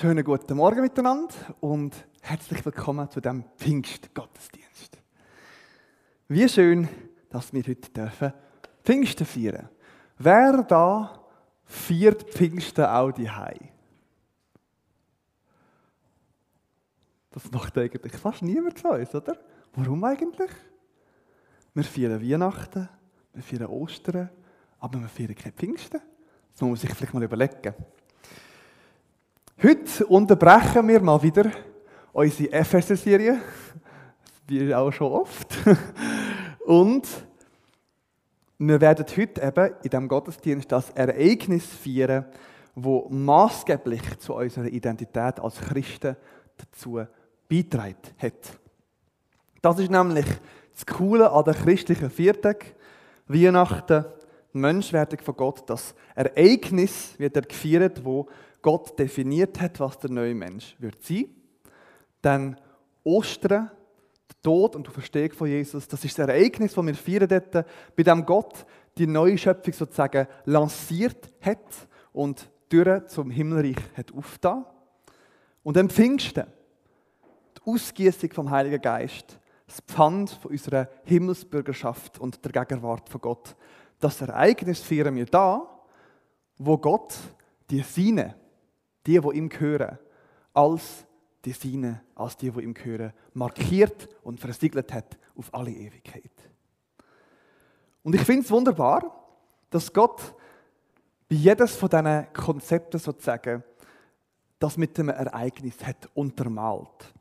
Schönen guten Morgen miteinander und herzlich willkommen zu dem Pfingstgottesdienst. Wie schön, dass wir heute dürfen Pfingsten feiern. Wer da feiert Pfingsten auch die Das macht eigentlich fast niemand von uns, oder? Warum eigentlich? Wir feiern Weihnachten, wir feiern Ostern, aber wir feiern kein Pfingsten. Das muss man sich vielleicht mal überlegen. Heute unterbrechen wir mal wieder unsere Epheser-Serie, wie auch schon oft. Und wir werden heute eben in diesem Gottesdienst das Ereignis feiern, wo maßgeblich zu unserer Identität als Christen dazu beitragen hat. Das ist nämlich das Coole an der christlichen Viertag, Weihnachten, die Menschwerdung von Gott, das Ereignis wird er gefeiert, wo Gott definiert hat, was der neue Mensch wird sein. Dann Ostern, der Tod und die Verstehung von Jesus, das ist das Ereignis, das wir feiern dort, bei dem Gott die neue Schöpfung sozusagen lanciert hat und Türen zum Himmelreich hat aufgetan. Und dann Pfingsten, die Ausgießung vom Heiligen Geist, das Pfand von unserer Himmelsbürgerschaft und der Gegenwart von Gott. Das Ereignis feiern wir da, wo Gott die Seine, die, die ihm gehören, als die Seine, als die, die ihm gehören, markiert und versiegelt hat auf alle Ewigkeit. Und ich finde es wunderbar, dass Gott bei jedes von diesen Konzepten sozusagen das mit dem Ereignis hat untermalt.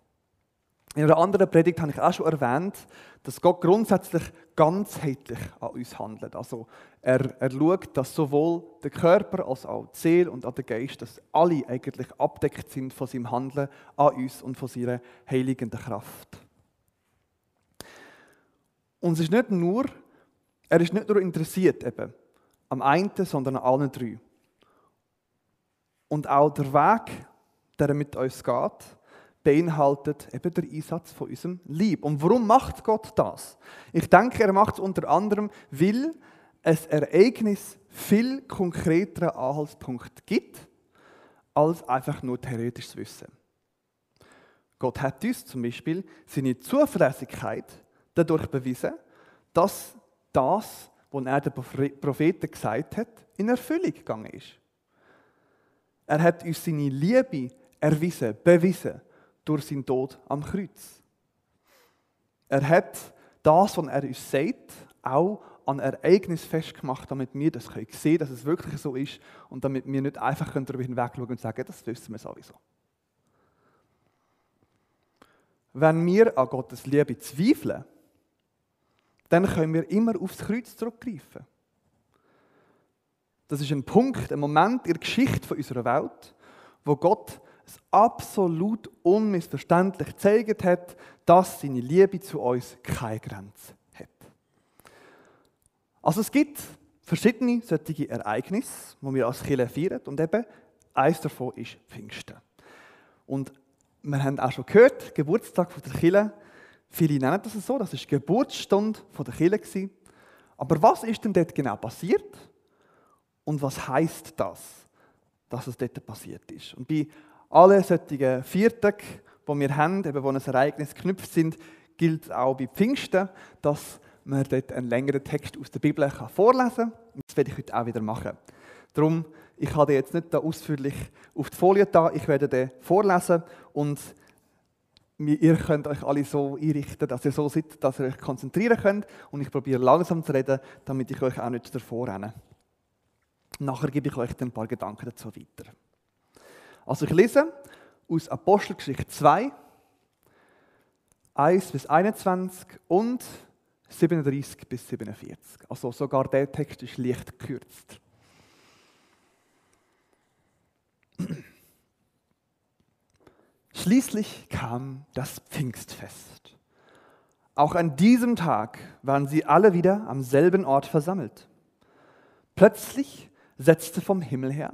In einer anderen Predigt habe ich auch schon erwähnt, dass Gott grundsätzlich ganzheitlich an uns handelt. Also er, er schaut, dass sowohl der Körper als auch die Seele und auch der Geist, dass alle eigentlich abdeckt sind von seinem Handeln an uns und von seiner heiligenden Kraft. Und es ist nicht nur, er ist nicht nur interessiert eben am einen, sondern an allen drei. Und auch der Weg, der er mit uns geht, beinhaltet eben der Einsatz von unserem Lieb. Und warum macht Gott das? Ich denke, er macht es unter anderem, weil ein Ereignis viel konkreteren Anhaltspunkt gibt, als einfach nur theoretisches Wissen. Gott hat uns zum Beispiel seine Zuverlässigkeit dadurch bewiesen, dass das, was er den Propheten gesagt hat, in Erfüllung gegangen ist. Er hat uns seine Liebe erwiesen, bewiesen durch seinen Tod am Kreuz. Er hat das, was er uns sagt, auch an Ereignis festgemacht, damit wir das sehen können, dass es wirklich so ist und damit wir nicht einfach darüber hinwegschauen und sagen, das wissen wir sowieso. Wenn wir an Gottes Liebe zweifeln, dann können wir immer aufs Kreuz zurückgreifen. Das ist ein Punkt, ein Moment in der Geschichte unserer Welt, wo Gott es absolut unmissverständlich gezeigt hat, dass seine Liebe zu uns keine Grenze hat. Also es gibt verschiedene solche Ereignisse, die wir als Kirche feiern und eben eines davon ist Pfingsten. Und wir haben auch schon gehört, Geburtstag der Kirche, viele nennen das so, das ist die Geburtsstunde der Kirche. Aber was ist denn dort genau passiert? Und was heißt das, dass es dort passiert ist? Und bei alle solchen Viertage, die wir haben, eben, wo ein Ereignis geknüpft sind, gilt auch bei Pfingsten, dass man dort einen längeren Text aus der Bibel vorlesen kann. Das werde ich heute auch wieder machen. Darum, ich habe jetzt nicht da ausführlich auf die Folie da, ich werde den vorlesen und ihr könnt euch alle so einrichten, dass ihr so seid, dass ihr euch konzentrieren könnt und ich probiere langsam zu reden, damit ich euch auch nicht davor renne. Nachher gebe ich euch ein paar Gedanken dazu weiter. Also ich lese aus Apostelgeschichte 2, 1 bis 21 und 37 bis 47. Also sogar der Text ist leicht gekürzt. Schließlich kam das Pfingstfest. Auch an diesem Tag waren sie alle wieder am selben Ort versammelt. Plötzlich setzte vom Himmel her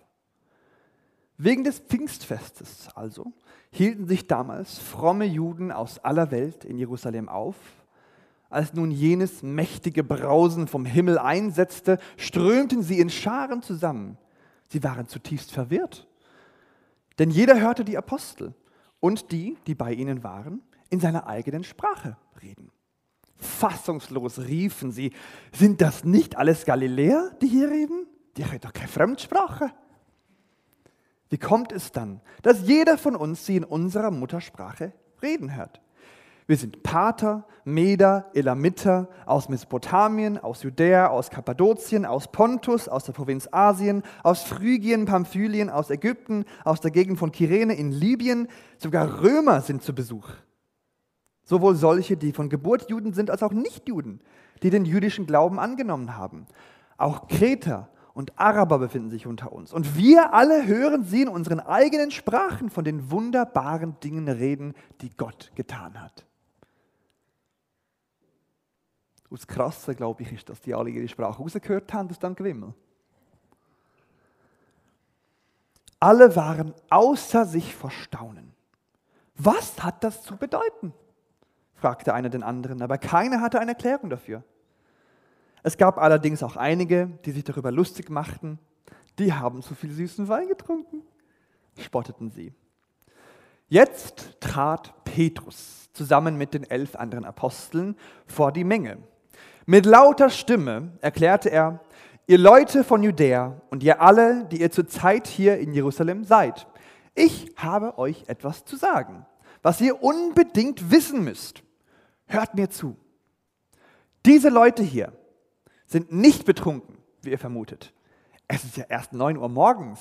Wegen des Pfingstfestes also hielten sich damals fromme Juden aus aller Welt in Jerusalem auf. Als nun jenes mächtige Brausen vom Himmel einsetzte, strömten sie in Scharen zusammen. Sie waren zutiefst verwirrt, denn jeder hörte die Apostel und die, die bei ihnen waren, in seiner eigenen Sprache reden. Fassungslos riefen sie, sind das nicht alles Galiläer, die hier reden? Die reden doch keine Fremdsprache. Wie kommt es dann, dass jeder von uns sie in unserer Muttersprache reden hört? Wir sind Pater, Meder, Elamiter aus Mesopotamien, aus Judäa, aus Kappadokien, aus Pontus, aus der Provinz Asien, aus Phrygien, Pamphylien, aus Ägypten, aus der Gegend von Kyrene in Libyen. Sogar Römer sind zu Besuch. Sowohl solche, die von Geburt Juden sind, als auch Nichtjuden, die den jüdischen Glauben angenommen haben. Auch Kreter und Araber befinden sich unter uns. Und wir alle hören sie in unseren eigenen Sprachen von den wunderbaren Dingen reden, die Gott getan hat. Das Krasse, glaube ich, ist, dass die alle ihre Sprache rausgehört haben aus dem Gewimmel. Alle waren außer sich vor Staunen. Was hat das zu bedeuten? fragte einer den anderen, aber keiner hatte eine Erklärung dafür. Es gab allerdings auch einige, die sich darüber lustig machten, die haben zu viel süßen Wein getrunken, spotteten sie. Jetzt trat Petrus zusammen mit den elf anderen Aposteln vor die Menge. Mit lauter Stimme erklärte er, ihr Leute von Judäa und ihr alle, die ihr zurzeit hier in Jerusalem seid, ich habe euch etwas zu sagen, was ihr unbedingt wissen müsst. Hört mir zu. Diese Leute hier sind nicht betrunken, wie ihr vermutet. Es ist ja erst 9 Uhr morgens.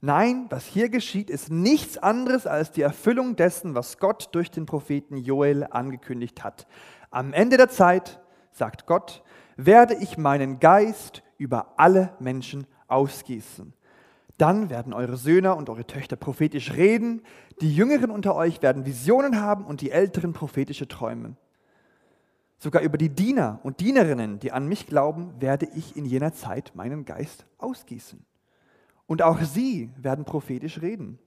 Nein, was hier geschieht, ist nichts anderes als die Erfüllung dessen, was Gott durch den Propheten Joel angekündigt hat. Am Ende der Zeit, sagt Gott, werde ich meinen Geist über alle Menschen ausgießen. Dann werden eure Söhne und eure Töchter prophetisch reden, die Jüngeren unter euch werden Visionen haben und die Älteren prophetische Träume. Sogar über die Diener und Dienerinnen, die an mich glauben, werde ich in jener Zeit meinen Geist ausgießen. Und auch sie werden prophetisch reden.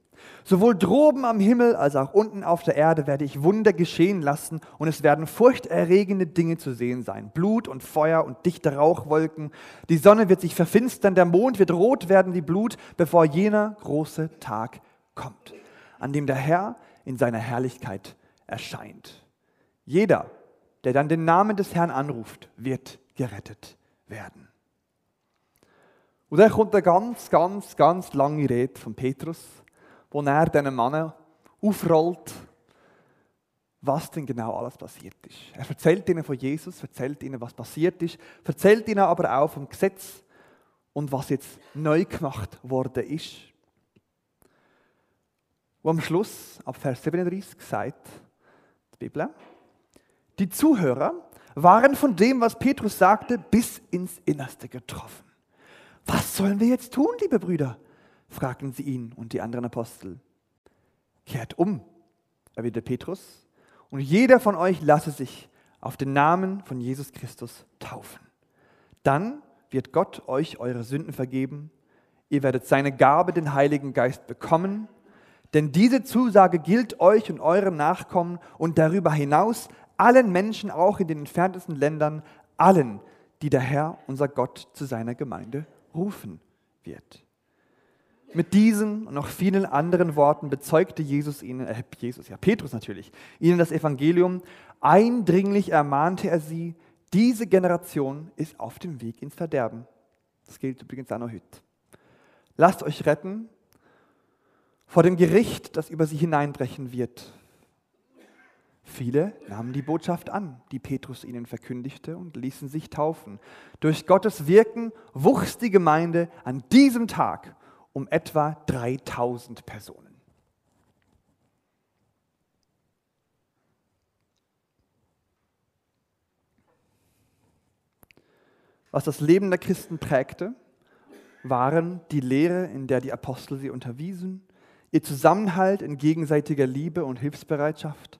Sowohl droben am Himmel als auch unten auf der Erde werde ich Wunder geschehen lassen und es werden furchterregende Dinge zu sehen sein. Blut und Feuer und dichte Rauchwolken. Die Sonne wird sich verfinstern, der Mond wird rot werden wie Blut, bevor jener große Tag kommt, an dem der Herr in seiner Herrlichkeit erscheint. Jeder, der dann den Namen des Herrn anruft, wird gerettet werden. Und dann kommt eine ganz, ganz, ganz lange Rede von Petrus wo er diesen Mann aufrollt, was denn genau alles passiert ist. Er erzählt ihnen von Jesus, erzählt ihnen, was passiert ist, erzählt ihnen aber auch vom Gesetz und was jetzt neu gemacht worden ist. Und am Schluss, ab Vers 37, sagt die Bibel, die Zuhörer waren von dem, was Petrus sagte, bis ins Innerste getroffen. Was sollen wir jetzt tun, liebe Brüder? fragten sie ihn und die anderen Apostel. Kehrt um, erwiderte Petrus, und jeder von euch lasse sich auf den Namen von Jesus Christus taufen. Dann wird Gott euch eure Sünden vergeben. Ihr werdet seine Gabe, den Heiligen Geist, bekommen. Denn diese Zusage gilt euch und euren Nachkommen und darüber hinaus allen Menschen, auch in den entferntesten Ländern, allen, die der Herr, unser Gott, zu seiner Gemeinde rufen wird. Mit diesen und noch vielen anderen Worten bezeugte Jesus ihnen, äh, Jesus, ja, Petrus natürlich, ihnen das Evangelium. Eindringlich ermahnte er sie, diese Generation ist auf dem Weg ins Verderben. Das gilt übrigens auch noch heute. Lasst euch retten vor dem Gericht, das über sie hineinbrechen wird. Viele nahmen die Botschaft an, die Petrus ihnen verkündigte, und ließen sich taufen. Durch Gottes Wirken wuchs die Gemeinde an diesem Tag um etwa 3000 Personen. Was das Leben der Christen prägte, waren die Lehre, in der die Apostel sie unterwiesen, ihr Zusammenhalt in gegenseitiger Liebe und Hilfsbereitschaft,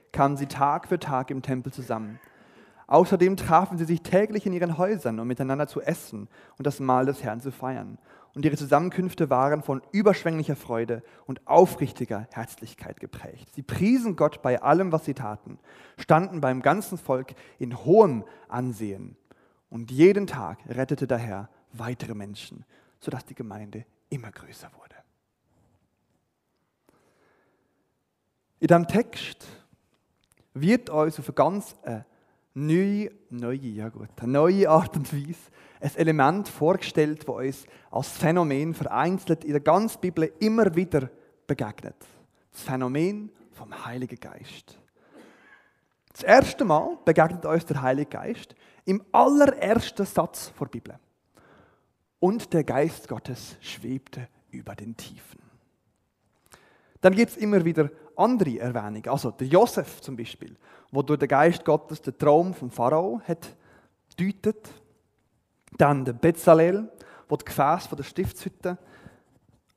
kamen sie Tag für Tag im Tempel zusammen. Außerdem trafen sie sich täglich in ihren Häusern, um miteinander zu essen und das Mahl des Herrn zu feiern und ihre Zusammenkünfte waren von überschwänglicher Freude und aufrichtiger Herzlichkeit geprägt. Sie priesen Gott bei allem, was sie taten, standen beim ganzen Volk in hohem Ansehen und jeden Tag rettete der Herr weitere Menschen, sodass die Gemeinde immer größer wurde. In diesem Text wird uns auf eine ganz äh, neue, neue, ja gut, eine neue Art und Weise ein Element vorgestellt, das uns als Phänomen vereinzelt in der ganzen Bibel immer wieder begegnet. Das Phänomen vom Heiligen Geist. Das erste Mal begegnet uns der Heilige Geist im allerersten Satz der Bibel. Und der Geist Gottes schwebte über den Tiefen. Dann gibt es immer wieder andere Erwähnungen. Also der Josef zum Beispiel, wo durch den Geist Gottes den Traum vom Pharao hat deutet dann der Bezalel, der das Gefäß von der Stiftshütte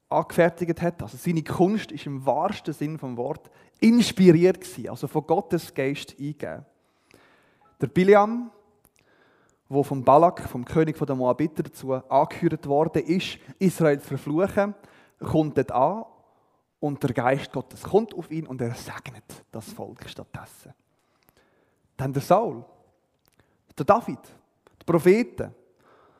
angefertigt hat. Also seine Kunst ist im wahrsten Sinn vom Wort inspiriert gewesen, also von Gottes Geist eingegeben. Der Biliam, wo vom Balak, vom König der Moabiter, dazu angehört worden ist, Israel zu verfluchen, kommt dort an und der Geist Gottes kommt auf ihn und er segnet das Volk stattdessen. Dann der Saul, der David, die Propheten,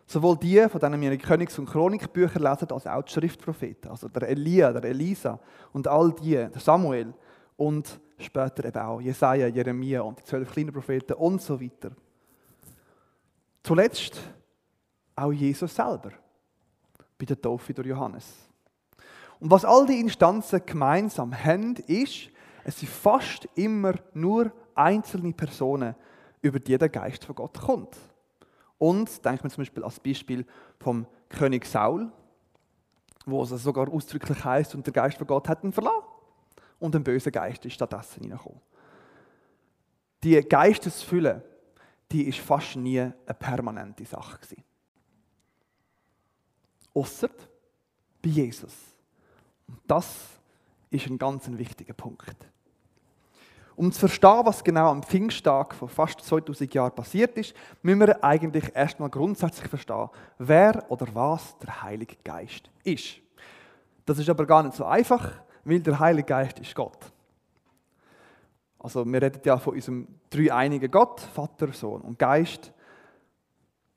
Sowohl die, von denen wir in Königs- und Chronikbücher lesen, als auch die Schriftpropheten. Also der Elia, der Elisa und all die, der Samuel und später eben auch Jesaja, Jeremia und die zwölf kleinen Propheten und so weiter. Zuletzt auch Jesus selber bei der Taufe durch Johannes. Und was all die Instanzen gemeinsam haben, ist, es sind fast immer nur einzelne Personen, über die der Geist von Gott kommt. Und denkt man zum Beispiel als Beispiel vom König Saul, wo es sogar ausdrücklich heißt, und der Geist von Gott hat ihn verlassen. Und ein böser Geist ist stattdessen hineingekommen. Die Geistesfülle, die ist fast nie eine permanente Sache gewesen. Bei Jesus. Und das ist ein ganz wichtiger Punkt. Um zu verstehen, was genau am Pfingsttag vor fast 2000 Jahren passiert ist, müssen wir eigentlich erstmal grundsätzlich verstehen, wer oder was der Heilige Geist ist. Das ist aber gar nicht so einfach, weil der Heilige Geist ist Gott. Also wir reden ja von unserem dreieinigen Gott, Vater, Sohn und Geist.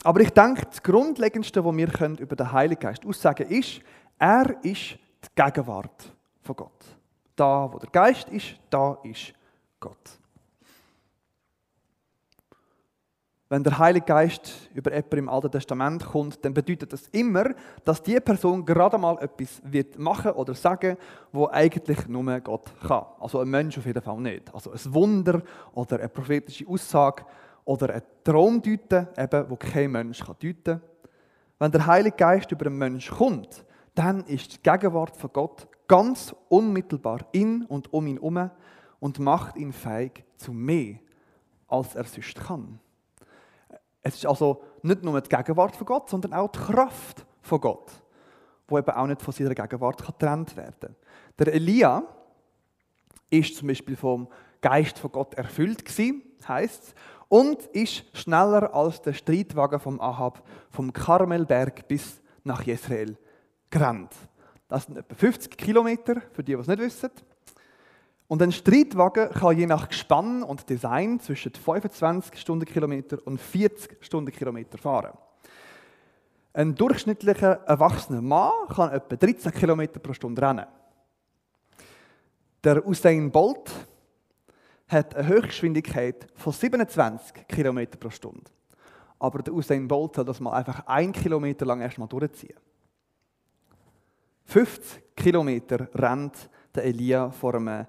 Aber ich denke, das Grundlegendste, was wir über den Heiligen Geist aussagen können, ist, er ist die Gegenwart von Gott. Da, wo der Geist ist, da ist Gott. Wenn der Heilige Geist über jemanden im Alten Testament kommt, dann bedeutet das immer, dass die Person gerade mal etwas wird machen oder sagen, wo eigentlich nur Gott kann. Also ein Mensch auf jeden Fall nicht. Also ein Wunder oder eine prophetische Aussage oder ein Traum deuten, eben, wo kein Mensch kann deuten. Wenn der Heilige Geist über einen Menschen kommt, dann ist die Gegenwart von Gott ganz unmittelbar in und um ihn herum und macht ihn fähig zu mehr, als er sonst kann. Es ist also nicht nur die Gegenwart von Gott, sondern auch die Kraft von Gott, wo eben auch nicht von seiner Gegenwart getrennt werden kann. Der Elia ist zum Beispiel vom Geist von Gott erfüllt gewesen, heißt und ist schneller als der Streitwagen vom Ahab vom Karmelberg bis nach Jezreel gerannt. Das sind etwa 50 Kilometer, für die, die es nicht wissen. Und ein Streitwagen kann je nach Gespann und Design zwischen 25 Stundenkilometer und 40 Stundenkilometer fahren. Ein durchschnittlicher erwachsener Mann kann etwa 13 Kilometer pro Stunde rennen. Der Usain Bolt hat eine Höchstgeschwindigkeit von 27 Kilometer pro Stunde. Aber der Usain Bolt soll das mal einfach ein Kilometer lang erstmal durchziehen. 50 Kilometer rennt der Elia vor einem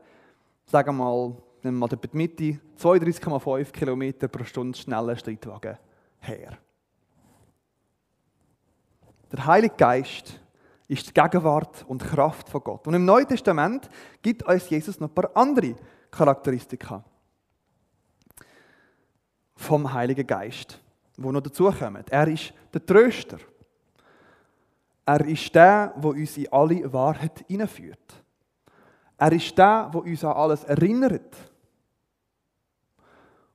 sagen wir mal, nehmen wir mal die Mitte, 32,5 Kilometer pro Stunde schneller Streitwagen her. Der Heilige Geist ist die Gegenwart und Kraft von Gott. Und im Neuen Testament gibt uns Jesus noch ein paar andere Charakteristika vom Heiligen Geist, wo noch dazukommen. Er ist der Tröster. Er ist der, der uns in alle Wahrheit hineinführt. Er ist der, der uns an alles erinnert,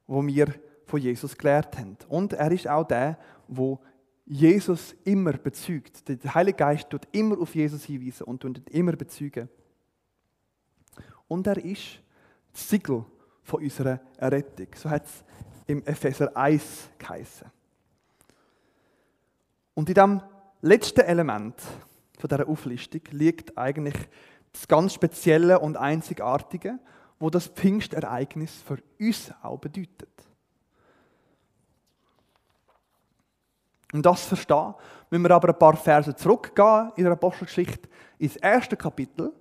wo wir von Jesus gelernt haben. Und er ist auch der, der Jesus immer bezeugt. Der Heilige Geist tut immer auf Jesus hinweisen und tut immer bezeugen. Und er ist das Siegel von unserer Errettung. So hat es im Epheser 1 geheißen. Und in diesem letzten Element von dieser Auflistung liegt eigentlich das ganz Spezielle und Einzigartige, wo das Pfingstereignis für uns auch bedeutet. Um das zu verstehen, müssen wir aber ein paar Verse zurückgehen in der Apostelgeschichte ins erste Kapitel,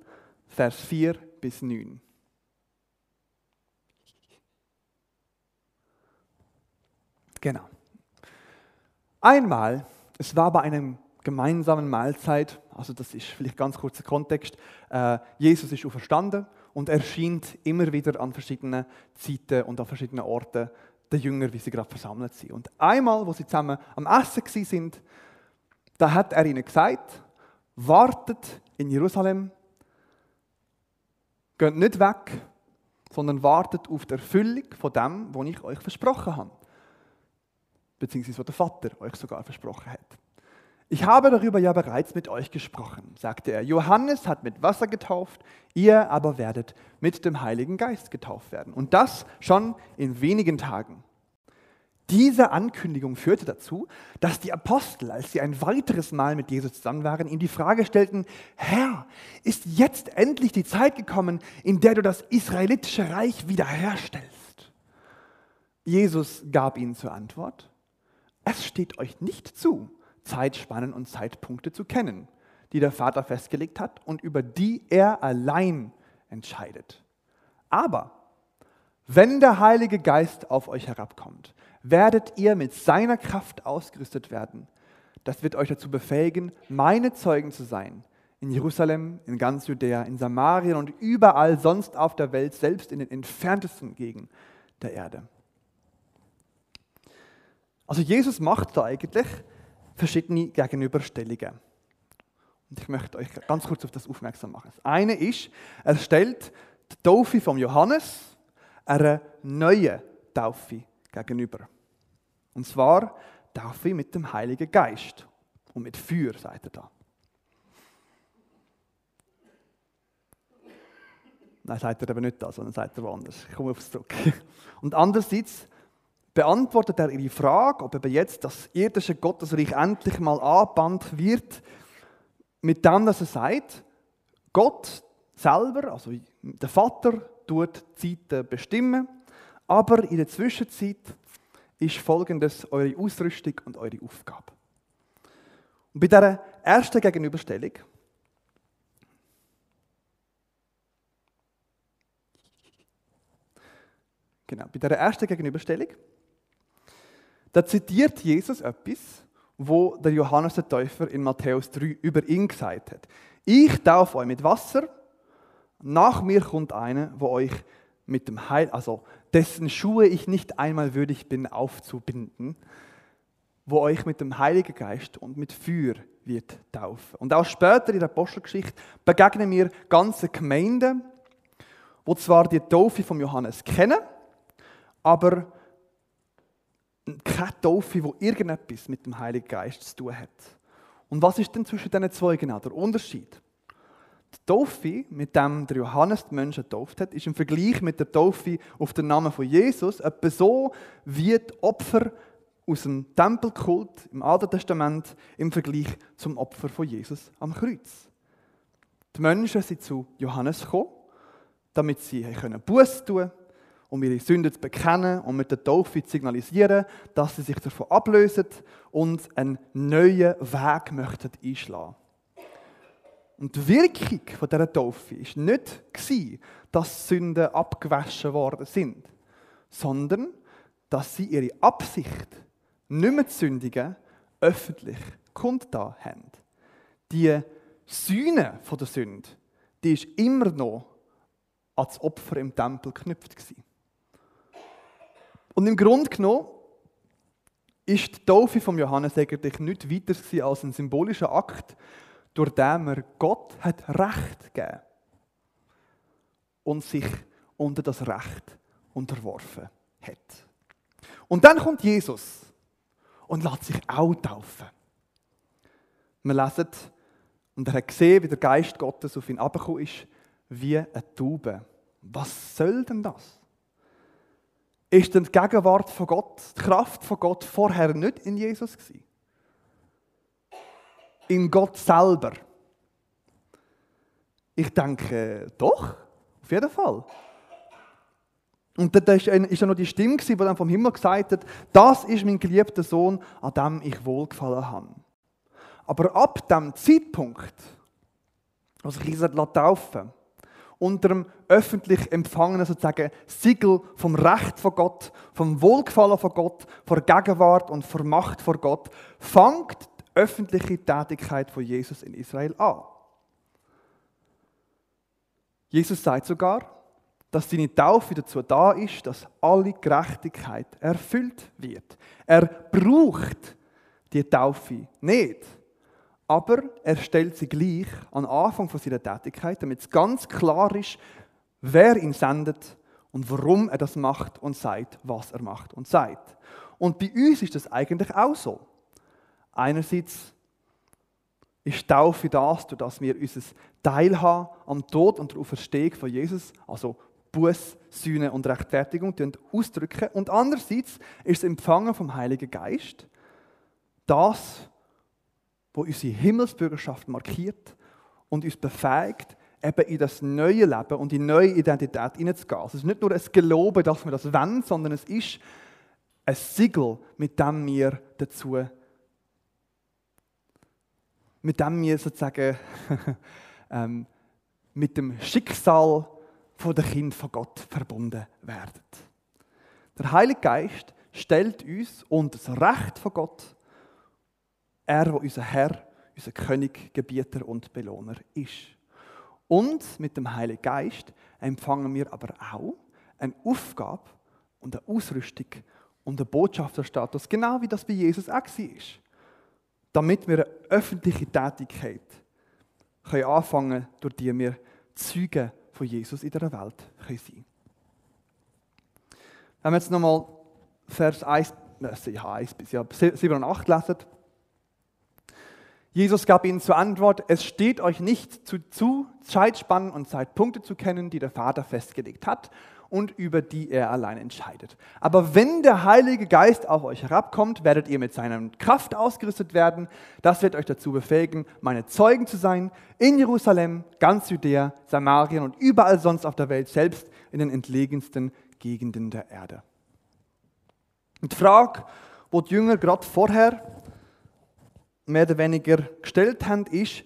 Vers 4 bis 9. Genau. Einmal, es war bei einem gemeinsamen Mahlzeit, also das ist vielleicht ganz kurzer Kontext, äh, Jesus ist auferstanden und erscheint immer wieder an verschiedenen Zeiten und an verschiedenen Orten der Jünger, wie sie gerade versammelt sind. Und einmal, wo sie zusammen am Essen sind, da hat er ihnen gesagt, wartet in Jerusalem, geht nicht weg, sondern wartet auf die Erfüllung von dem, was ich euch versprochen habe. Beziehungsweise was der Vater euch sogar versprochen hat. Ich habe darüber ja bereits mit euch gesprochen, sagte er. Johannes hat mit Wasser getauft, ihr aber werdet mit dem Heiligen Geist getauft werden. Und das schon in wenigen Tagen. Diese Ankündigung führte dazu, dass die Apostel, als sie ein weiteres Mal mit Jesus zusammen waren, ihm die Frage stellten, Herr, ist jetzt endlich die Zeit gekommen, in der du das israelitische Reich wiederherstellst? Jesus gab ihnen zur Antwort, es steht euch nicht zu, Zeitspannen und Zeitpunkte zu kennen, die der Vater festgelegt hat und über die er allein entscheidet. Aber wenn der Heilige Geist auf euch herabkommt, werdet ihr mit seiner Kraft ausgerüstet werden. Das wird euch dazu befähigen, meine Zeugen zu sein. In Jerusalem, in ganz Judäa, in Samarien und überall sonst auf der Welt, selbst in den entferntesten Gegenden der Erde. Also Jesus macht da eigentlich verschiedene Gegenüberstellungen. Und ich möchte euch ganz kurz auf das aufmerksam machen. Das eine ist, er stellt die Taufe von Johannes einer neuen Taufe gegenüber. Und zwar Taufe mit dem Heiligen Geist und mit Feuer, sagt er da. Nein, sagt er aber nicht das, sondern sagt er woanders. Ich komme aufs zurück. Und andererseits beantwortet er ihre Frage, ob eben jetzt das irdische Gottesreich endlich mal angebannt wird, mit dem, dass er sagt, Gott selber, also der Vater, tut die Zeiten bestimmen, aber in der Zwischenzeit ist folgendes eure Ausrüstung und eure Aufgabe. Und bei dieser ersten Gegenüberstellung Genau, bei dieser ersten Gegenüberstellung da zitiert Jesus etwas, wo der Johannes der Täufer in Matthäus 3 über ihn gesagt hat. Ich taufe euch mit Wasser, nach mir kommt einer, wo euch mit dem Heil, also dessen Schuhe ich nicht einmal würdig bin aufzubinden, wo euch mit dem Heiligen Geist und mit Feuer wird taufen. Und auch später in der Apostelgeschichte begegnen mir ganze Gemeinden, wo zwar die Taufe von Johannes kennen, aber keine Taufe, die irgendetwas mit dem Heiligen Geist zu tun hat. Und was ist denn zwischen diesen zwei genau der Unterschied? Die Taufe, mit dem der Johannes die Menschen getauft hat, ist im Vergleich mit der Taufe auf den Namen von Jesus etwa so wie die Opfer aus dem Tempelkult im Alten Testament im Vergleich zum Opfer von Jesus am Kreuz. Die Menschen sind zu Johannes gekommen, damit sie Buß tun können um ihre Sünden zu bekennen und mit der Taufe zu signalisieren, dass sie sich davon ablösen und einen neuen Weg möchten einschlagen. Und die Wirkung von dieser Taufe war nicht, dass Sünden abgewaschen worden sind, sondern dass sie ihre Absicht, nicht mehr zu sündigen, öffentlich kundgetan haben. Die Sühne der Sünde, die ist immer noch als Opfer im Tempel geknüpft gewesen. Und im Grunde genommen ist die Taufe von Johannes eigentlich nicht weiter als ein symbolischer Akt, durch den er Gott hat Recht gegeben und sich unter das Recht unterworfen hat. Und dann kommt Jesus und lässt sich auch taufen. Wir lesen, und er hat gesehen, wie der Geist Gottes auf ihn abgekommen ist, wie eine Taube. Was soll denn das? Ist denn die Gegenwart von Gott, die Kraft von Gott vorher nicht in Jesus gewesen? In Gott selber? Ich denke, doch, auf jeden Fall. Und da ist ja noch die Stimme, die dann vom Himmel gesagt hat, das ist mein geliebter Sohn, an dem ich wohlgefallen habe. Aber ab dem Zeitpunkt, wo sich Jesus taufen unter dem öffentlich empfangenen sozusagen Siegel vom Recht von Gott, vom Wohlgefallen von Gott, vor Gegenwart und vor Macht vor Gott, fängt die öffentliche Tätigkeit von Jesus in Israel an. Jesus sagt sogar, dass seine Taufe dazu da ist, dass alle Gerechtigkeit erfüllt wird. Er braucht die Taufe nicht. Aber er stellt sie gleich an Anfang von seiner Tätigkeit, damit es ganz klar ist, wer ihn sendet und warum er das macht und sagt, was er macht und sagt. Und bei uns ist das eigentlich auch so. Einerseits ist Taufe das, durch das wir unser Teilhaben am Tod und der Auferstehung von Jesus, also Buß, Sühne und Rechtfertigung, ausdrücken. Und andererseits ist das Empfangen vom Heiligen Geist das, wo unsere Himmelsbürgerschaft markiert und uns befähigt, eben in das neue Leben und in neue Identität hineinzugehen. Es ist nicht nur ein Gelobe, dass wir das wollen, sondern es ist ein Siegel, mit dem wir dazu, mit dem wir sozusagen ähm, mit dem Schicksal der Kind von Gott verbunden werden. Der Heilige Geist stellt uns unter das Recht von Gott er, der unser Herr, unser König, Gebieter und Belohner ist. Und mit dem Heiligen Geist empfangen wir aber auch eine Aufgabe und eine Ausrüstung und einen Botschafterstatus, genau wie das bei Jesus auch war. Damit wir eine öffentliche Tätigkeit können anfangen durch die wir Zeugen von Jesus in der Welt sein können. Wenn wir jetzt nochmal Vers 1, äh, 1 bis ja, 7 und 8 lesen, Jesus gab ihnen zur Antwort, es steht euch nicht zu, zu, Zeitspannen und Zeitpunkte zu kennen, die der Vater festgelegt hat und über die er allein entscheidet. Aber wenn der Heilige Geist auf euch herabkommt, werdet ihr mit seiner Kraft ausgerüstet werden. Das wird euch dazu befähigen, meine Zeugen zu sein in Jerusalem, ganz Judäa, Samarien und überall sonst auf der Welt, selbst in den entlegensten Gegenden der Erde. Und die Frage, wo die Jünger gerade vorher mehr oder weniger gestellt haben, ist,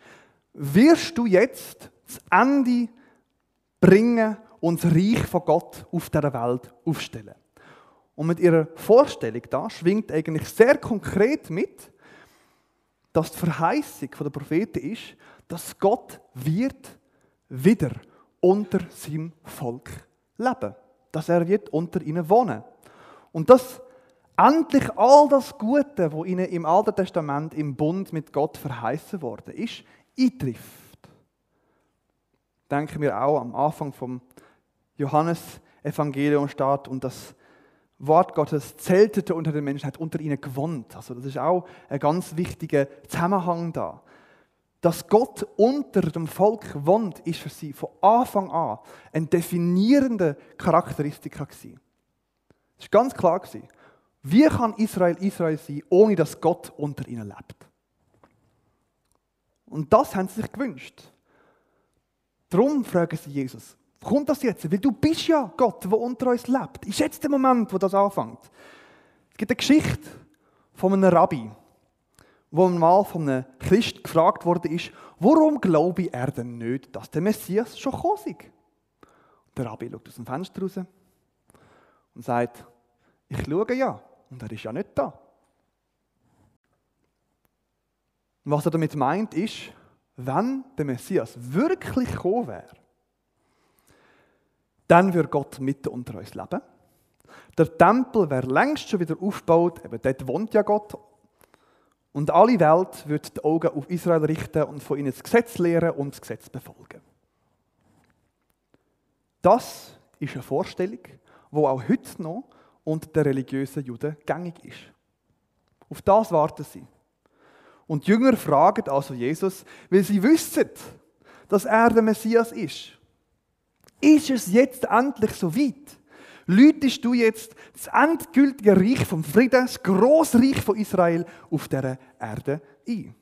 wirst du jetzt das Ende bringen und das Reich von Gott auf dieser Welt aufstellen? Und mit ihrer Vorstellung da schwingt eigentlich sehr konkret mit, dass die Verheißung der Propheten ist, dass Gott wird wieder unter seinem Volk leben. Dass er wird unter ihnen wohnen. Und das endlich all das Gute, wo ihnen im Alten Testament im Bund mit Gott verheißen worden ist, eintrifft. Denken wir auch am Anfang vom Johannes-Evangelium steht und das Wort Gottes zeltete unter den Menschen, hat unter ihnen gewohnt. Also das ist auch ein ganz wichtiger Zusammenhang da. Dass Gott unter dem Volk wohnt, ist für sie von Anfang an eine definierende Charakteristika gewesen. Das ist ganz klar gewesen. Wie kann Israel Israel sein, ohne dass Gott unter ihnen lebt? Und das haben sie sich gewünscht. Darum fragen sie Jesus, kommt das jetzt? Weil du bist ja Gott, der unter uns lebt. Ist jetzt der Moment, wo das anfängt? Es gibt eine Geschichte von einem Rabbi, wo mal von einem Christ gefragt wurde, ist, warum glaube er denn nicht, dass der Messias schon gekommen ist? Der Rabbi schaut aus dem Fenster raus und sagt, ich schaue ja, und er ist ja nicht da. Was er damit meint, ist, wenn der Messias wirklich gekommen wäre, dann würde Gott mitten unter uns leben. Der Tempel wäre längst schon wieder aufgebaut, eben dort wohnt ja Gott. Und alle Welt würde die Augen auf Israel richten und von ihnen das Gesetz lehren und das Gesetz befolgen. Das ist eine Vorstellung, die auch heute noch unter den religiösen Juden gängig ist. Auf das warten sie. Und die Jünger fragen also Jesus, weil sie wissen, dass er der Messias ist. Ist es jetzt endlich so weit? Läutest du jetzt das endgültige Reich vom Frieden, das grosse Reich von Israel auf dieser Erde ein?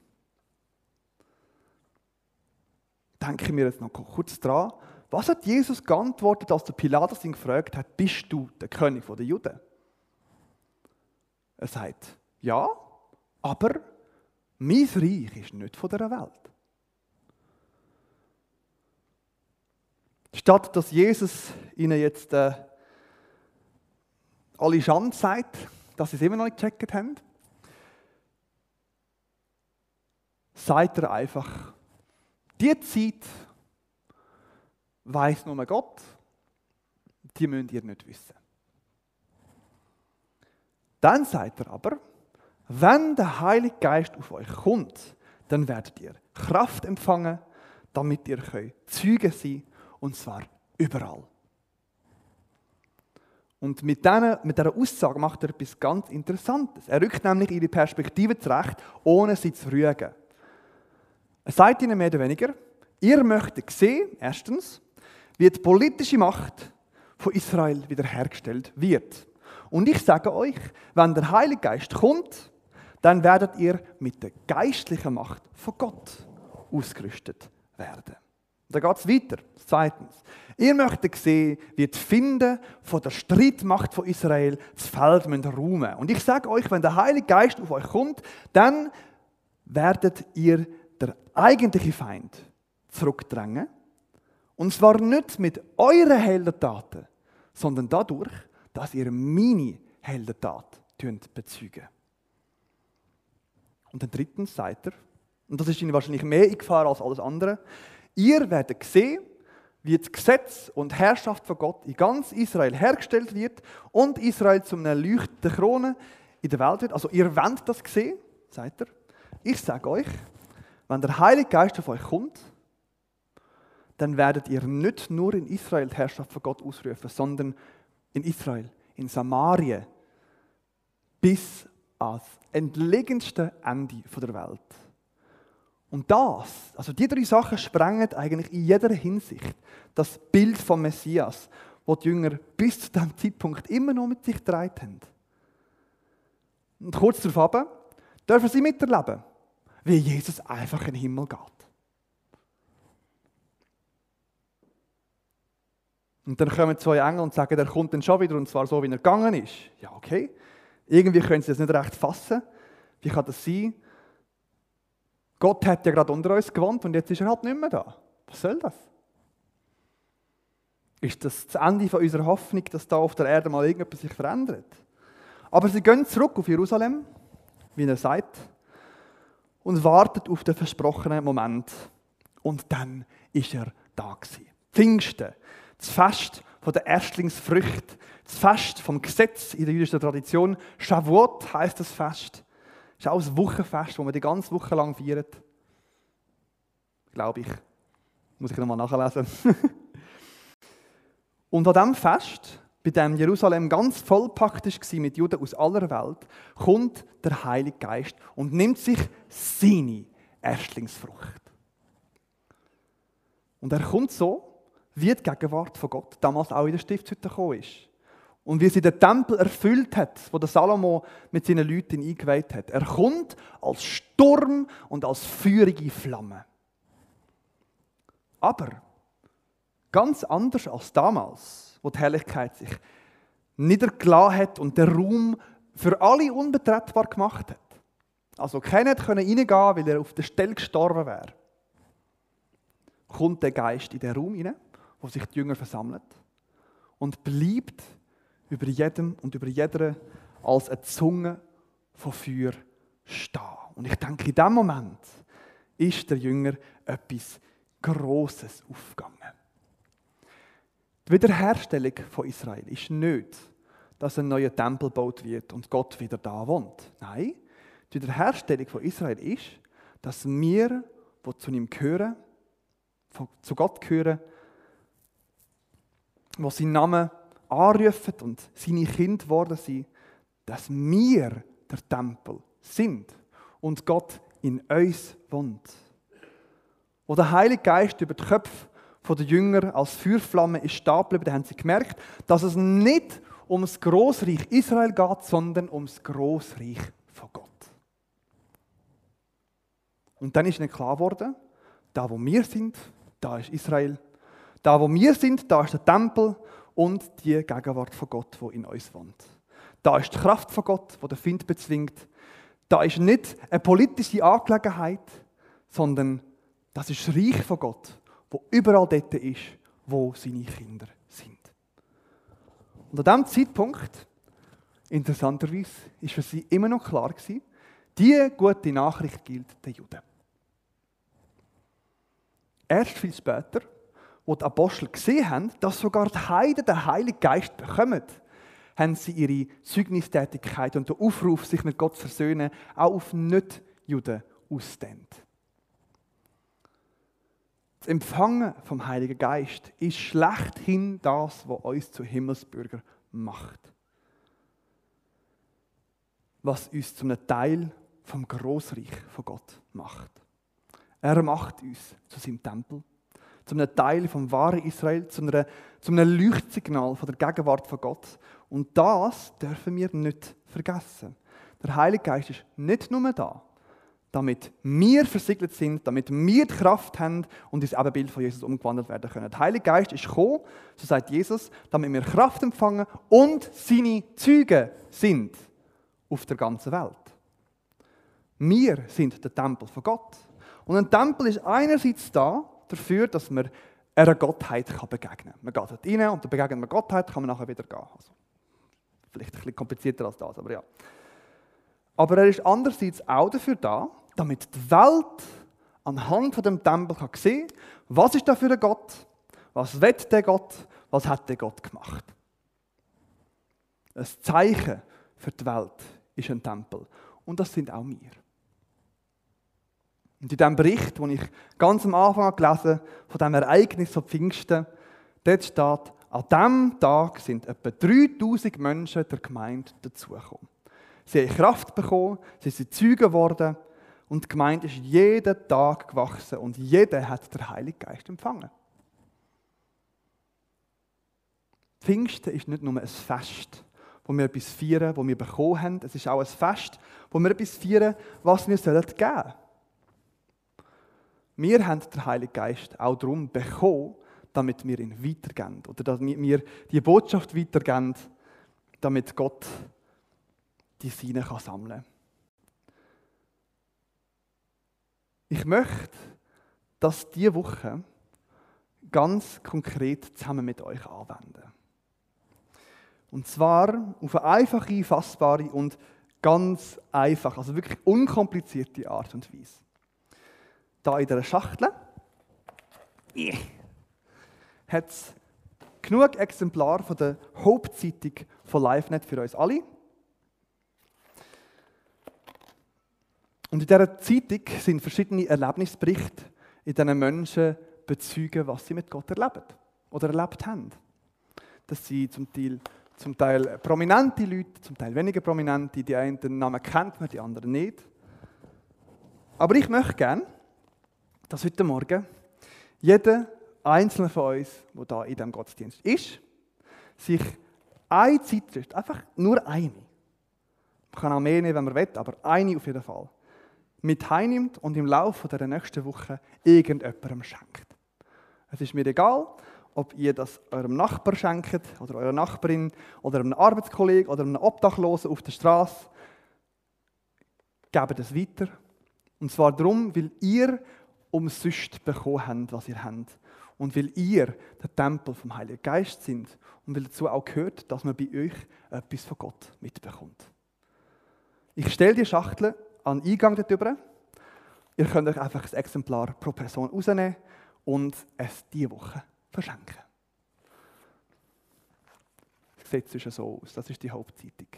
Denken wir jetzt noch kurz dran. Was hat Jesus geantwortet, als der Pilatus ihn gefragt hat, bist du der König der Juden? Er sagt, ja, aber mein Reich ist nicht von dieser Welt. Statt dass Jesus ihnen jetzt äh, alle Schande sagt, dass sie es immer noch nicht gecheckt haben, sagt er einfach, die Zeit weiß nur Gott, die müsst ihr nicht wissen. Dann sagt er aber, wenn der Heilige Geist auf euch kommt, dann werdet ihr Kraft empfangen, damit ihr Zeugen sein könnt und zwar überall. Und mit dieser, mit dieser Aussage macht er etwas ganz Interessantes. Er rückt nämlich ihre Perspektive zurecht, ohne sie zu rügen. Er sagt ihnen mehr oder weniger, ihr möchtet sehen, erstens, wie die politische Macht von Israel wiederhergestellt wird. Und ich sage euch, wenn der Heilige Geist kommt, dann werdet ihr mit der geistlichen Macht von Gott ausgerüstet werden. Da geht es weiter. Zweitens. Ihr möchtet sehen, wie die Finden von der Streitmacht von Israel das Feld räumen Und ich sage euch, wenn der Heilige Geist auf euch kommt, dann werdet ihr der eigentliche Feind zurückdrängen. Und zwar nicht mit euren Heldentaten, sondern dadurch, dass ihr meine Heldentat bezeugen. Und dann drittens sagt er, und das ist Ihnen wahrscheinlich mehr in Gefahr als alles andere, Ihr werdet sehen, wie das Gesetz und Herrschaft von Gott in ganz Israel hergestellt wird und Israel zu einer leuchtenden Krone in der Welt wird. Also ihr wollt das sehen, sagt er. Ich sage euch, wenn der Heilige Geist auf euch kommt, dann werdet ihr nicht nur in Israel die Herrschaft von Gott ausrufen, sondern in Israel, in Samarien, bis ans entlegenste Ende der Welt. Und das, also die drei Sachen sprengen eigentlich in jeder Hinsicht das Bild vom Messias, das die Jünger bis zu diesem Zeitpunkt immer noch mit sich getragen haben. Und kurz darauf dürfen sie miterleben, wie Jesus einfach in den Himmel geht. Und dann kommen zwei Engel und sagen, er kommt dann schon wieder und zwar so, wie er gegangen ist. Ja, okay. Irgendwie können sie das nicht recht fassen. Wie kann das sein? Gott hat ja gerade unter uns gewohnt und jetzt ist er halt nicht mehr da. Was soll das? Ist das das Ende von unserer Hoffnung, dass da auf der Erde mal irgendetwas sich verändert? Aber sie gehen zurück auf Jerusalem, wie er sagt, und warten auf den versprochenen Moment. Und dann ist er da gewesen. Pfingsten, das Fest der Erstlingsfrüchte, das Fest vom Gesetz in der jüdischen Tradition. Shavuot heißt das Fest. Das ist auch ein Wochenfest, das man die ganze Woche lang feiert. Glaube ich. Muss ich nochmal nachlesen. Und an diesem Fest, bei dem Jerusalem ganz vollpackt war mit Juden aus aller Welt, kommt der Heilige Geist und nimmt sich seine Erstlingsfrucht. Und er kommt so, wie die Gegenwart von Gott damals auch in der Stiftshütte gekommen ist. Und wie sie den Tempel erfüllt hat, wo der Salomo mit seinen Leuten eingeweiht hat. Er kommt als Sturm und als feurige Flamme. Aber ganz anders als damals, wo die Herrlichkeit sich niedergelassen hat und der Raum für alle unbetretbar gemacht hat. also keiner können reingehen, weil er auf der Stelle gestorben wäre, kommt der Geist in den Raum hinein, wo sich die Jünger versammeln und bleibt über jedem und über jeder als eine Zunge von Feuer stehen. Und ich denke, in dem Moment ist der Jünger etwas Großes aufgegangen. Die Wiederherstellung von Israel ist nicht, dass ein neuer Tempel gebaut wird und Gott wieder da wohnt. Nein, die Wiederherstellung von Israel ist, dass wir, die zu ihm gehören, zu Gott gehören, wo seinen Namen anrufen und seine Kinder geworden sind, dass wir der Tempel sind und Gott in uns wohnt. Wo der Heilige Geist über die Köpfe der Jünger als Feuerflamme ist stehen geblieben, haben sie gemerkt, dass es nicht ums Großreich Israel geht, sondern ums Großreich von Gott. Und dann ist ihnen klar geworden, da wo wir sind, da ist Israel. Da wo wir sind, da ist der Tempel und die Gegenwart von Gott, wo in uns wohnt. Da ist die Kraft von Gott, wo der Find bezwingt. Da ist nicht eine politische Angelegenheit, sondern das ist das Reich von Gott, wo überall dort ist, wo seine Kinder sind. Und an diesem Zeitpunkt, interessanterweise, ist für sie immer noch klar gewesen, die gute Nachricht gilt den Juden. Erst viel später, wo die Apostel gesehen haben, dass sogar die Heiden den Heiligen Geist bekommen, haben sie ihre Zeugnistätigkeit und den Aufruf, sich mit Gott zu versöhnen, auch auf Nicht-Juden ausdehnt. Das Empfangen vom Heiligen Geist ist schlechthin das, was uns zu Himmelsbürger macht. Was uns zu einem Teil vom Großreich von Gott macht. Er macht uns zu seinem Tempel, zu einem Teil vom wahren Israel, zu, einer, zu einem Leuchtsignal von der Gegenwart von Gott. Und das dürfen wir nicht vergessen. Der Heilige Geist ist nicht nur da, damit wir versiegelt sind, damit wir die Kraft haben und ins Ebenbild von Jesus umgewandelt werden können. Der Heilige Geist ist gekommen, so sagt Jesus, damit wir Kraft empfangen und seine Züge sind auf der ganzen Welt. Wir sind der Tempel von Gott. Und ein Tempel ist einerseits da dafür, dass man einer Gottheit begegnen kann. Man geht dort rein und begegnet man Gottheit, kann man nachher wieder gehen. Also, vielleicht ein bisschen komplizierter als das, aber ja. Aber er ist andererseits auch dafür da, damit die Welt anhand von dem Tempel kann sehen kann, was ist da für ein Gott, was will der Gott, was hat der Gott gemacht. Ein Zeichen für die Welt ist ein Tempel. Und das sind auch wir. Und in diesem Bericht, den ich ganz am Anfang gelesen habe, von diesem Ereignis von Pfingsten, dort steht, an diesem Tag sind etwa 3000 Menschen der Gemeinde dazugekommen. Sie haben Kraft bekommen, sie sind Zeugen geworden und die Gemeinde ist jeden Tag gewachsen und jeder hat den Heiligen Geist empfangen. Pfingsten ist nicht nur ein Fest, wo wir etwas feiern, wo wir bekommen haben. Es ist auch ein Fest, wo wir etwas feiern, was wir geben sollen. Wir haben den Heiligen Geist auch darum bekommen, damit wir ihn weitergeben. Oder damit wir die Botschaft weitergeben, damit Gott die Seine kann sammeln kann. Ich möchte, dass diese Woche ganz konkret zusammen mit euch anwenden. Und zwar auf eine einfache, fassbare und ganz einfach, also wirklich unkomplizierte Art und Weise da in dieser Schachtel hat es genug Exemplare von der Hauptzeitung von LiveNet für uns alle. Und in dieser Zeitung sind verschiedene Erlebnisberichte, in denen Menschen bezeugen, was sie mit Gott erleben oder erlebt haben. Das sind zum Teil, zum Teil prominente Leute, zum Teil weniger prominente. Die einen den Namen kennt man, die anderen nicht. Aber ich möchte gerne, dass heute Morgen jeder einzelne von uns, der da in diesem Gottesdienst ist, sich eine Zeit, einfach nur eine, man kann auch mehr nehmen, wenn man will, aber eine auf jeden Fall, mit heimnimmt und im Laufe der nächsten Woche irgendjemandem schenkt. Es ist mir egal, ob ihr das eurem Nachbar schenkt oder eurer Nachbarin oder einem Arbeitskollegen oder einem Obdachlosen auf der Straße. gebt es weiter. Und zwar darum, weil ihr umsonst bekommen habt, was ihr habt. Und weil ihr der Tempel vom Heiligen Geist sind und weil dazu auch gehört, dass man bei euch etwas von Gott mitbekommt. Ich stelle die Schachtel an den Eingang darüber. Ihr könnt euch einfach ein Exemplar pro Person rausnehmen und es diese Woche verschenken. Das sieht so aus. Das ist die Hauptzeitung.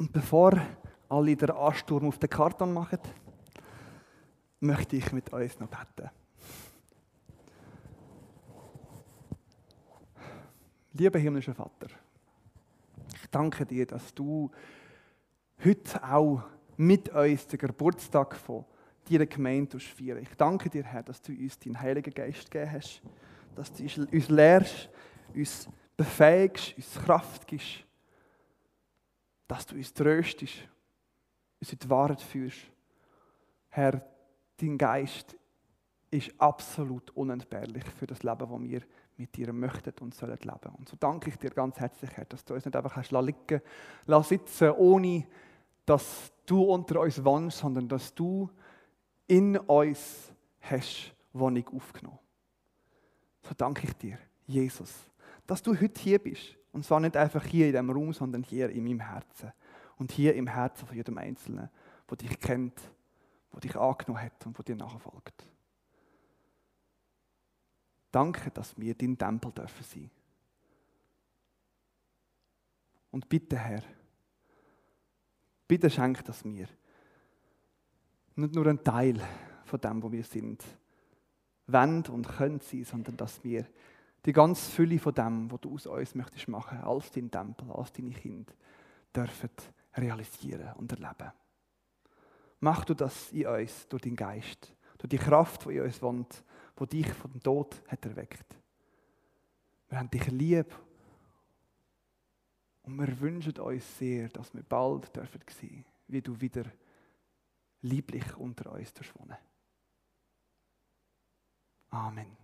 Und bevor alle den Ansturm auf den Karton machen, möchte ich mit uns noch beten. Lieber himmlischer Vater, ich danke dir, dass du heute auch mit uns den Geburtstag von deiner Gemeinde feiern. Ich danke dir, Herr, dass du uns deinen Heiligen Geist gegeben hast, dass du uns lehrst, uns befähigst, uns Kraft gibst, dass du uns tröstest, uns in die Wahrheit führst. Herr, dein Geist ist absolut unentbehrlich für das Leben, das wir mit dir möchten und sollen leben. Und so danke ich dir ganz herzlich, Herr, dass du uns nicht einfach hast liegen lassen, sitzen, ohne dass du unter uns wohnst, sondern dass du in uns hast Wohnung aufgenommen. So danke ich dir, Jesus, dass du heute hier bist und zwar nicht einfach hier in diesem Raum, sondern hier in meinem Herzen. Und hier im Herzen von jedem Einzelnen, der dich kennt, der dich angenommen hat und der dir nachfolgt. Danke, dass wir dein Tempel dürfen sein. Und bitte, Herr, bitte schenk das mir. Nicht nur ein Teil von dem, wo wir sind, wollen und können sein, sondern dass wir die ganze Fülle von dem, was du aus uns möchtest machen, als dein Tempel, als deine Kinder, dürfen realisieren und erleben. Mach du das in uns durch deinen Geist, durch die Kraft, die in uns wohnt, die dich vom Tod hat erweckt. Wir haben dich lieb und wir wünschen uns sehr, dass wir bald dürfen sehen, wie du wieder lieblich unter uns wohnen. Amen.